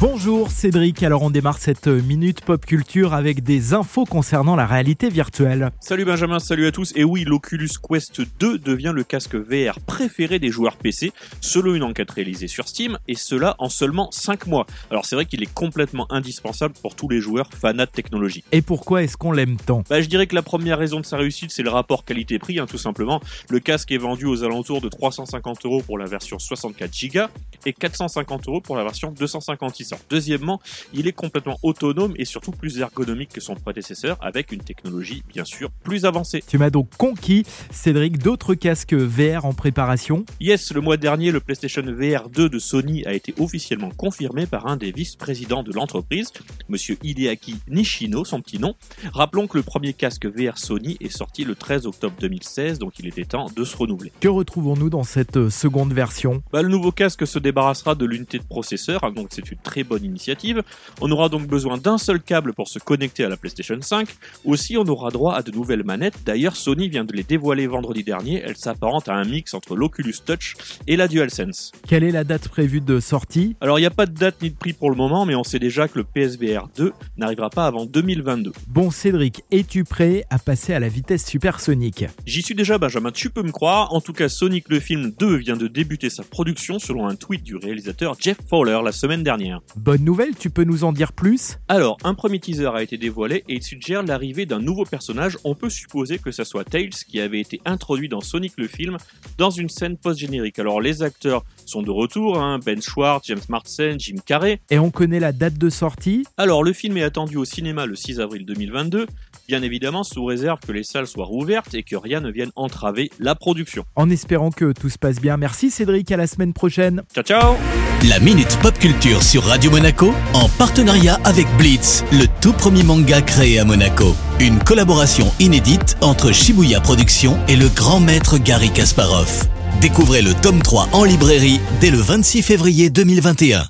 Bonjour Cédric, alors on démarre cette minute pop culture avec des infos concernant la réalité virtuelle. Salut Benjamin, salut à tous. Et oui, l'Oculus Quest 2 devient le casque VR préféré des joueurs PC, selon une enquête réalisée sur Steam, et cela en seulement 5 mois. Alors c'est vrai qu'il est complètement indispensable pour tous les joueurs fanats de technologie. Et pourquoi est-ce qu'on l'aime tant? Bah je dirais que la première raison de sa réussite, c'est le rapport qualité-prix, hein, tout simplement. Le casque est vendu aux alentours de 350 euros pour la version 64 Go et 450 euros pour la version 256 Deuxièmement, il est complètement autonome et surtout plus ergonomique que son prédécesseur avec une technologie bien sûr plus avancée. Tu m'as donc conquis, Cédric, d'autres casques VR en préparation Yes, le mois dernier, le PlayStation VR 2 de Sony a été officiellement confirmé par un des vice-présidents de l'entreprise, monsieur Hideaki Nishino, son petit nom. Rappelons que le premier casque VR Sony est sorti le 13 octobre 2016, donc il était temps de se renouveler. Que retrouvons-nous dans cette euh, seconde version? Bah, Le nouveau casque se débarrassera de l'unité de processeur, hein, donc c'est une très bonne initiative. On aura donc besoin d'un seul câble pour se connecter à la PlayStation 5. Aussi, on aura droit à de nouvelles manettes. D'ailleurs, Sony vient de les dévoiler vendredi dernier. Elles s'apparentent à un mix entre l'Oculus Touch et la DualSense. Quelle est la date prévue de sortie? Alors, il n'y a pas de date ni de prix pour le moment, mais on sait déjà que le PSVR 2 n'arrivera pas avant 2022. Bon, Cédric, es-tu prêt à passer à la vitesse supersonique? J'y suis déjà, Benjamin, tu peux me croire. En tout cas, Sonic le film 2 vient de débuter sa production selon un tweet du réalisateur Jeff Fowler la semaine dernière. Bonne nouvelle, tu peux nous en dire plus? Alors, un premier teaser a été dévoilé et il suggère l'arrivée d'un nouveau personnage. On peut supposer que ça soit Tails qui avait été introduit dans Sonic le film dans une scène post-générique. Alors, les acteurs sont de retour, hein, Ben Schwartz, James Marsden, Jim Carrey. Et on connaît la date de sortie? Alors, le film est attendu au cinéma le 6 avril 2022, bien évidemment sous réserve que les salles soient rouvertes et que rien ne vienne entraver la production. En espérant que tout se passe bien. Merci Cédric, à la semaine prochaine. Ciao ciao La Minute Pop Culture sur Radio Monaco en partenariat avec Blitz, le tout premier manga créé à Monaco. Une collaboration inédite entre Shibuya Productions et le grand maître Gary Kasparov. Découvrez le tome 3 en librairie dès le 26 février 2021.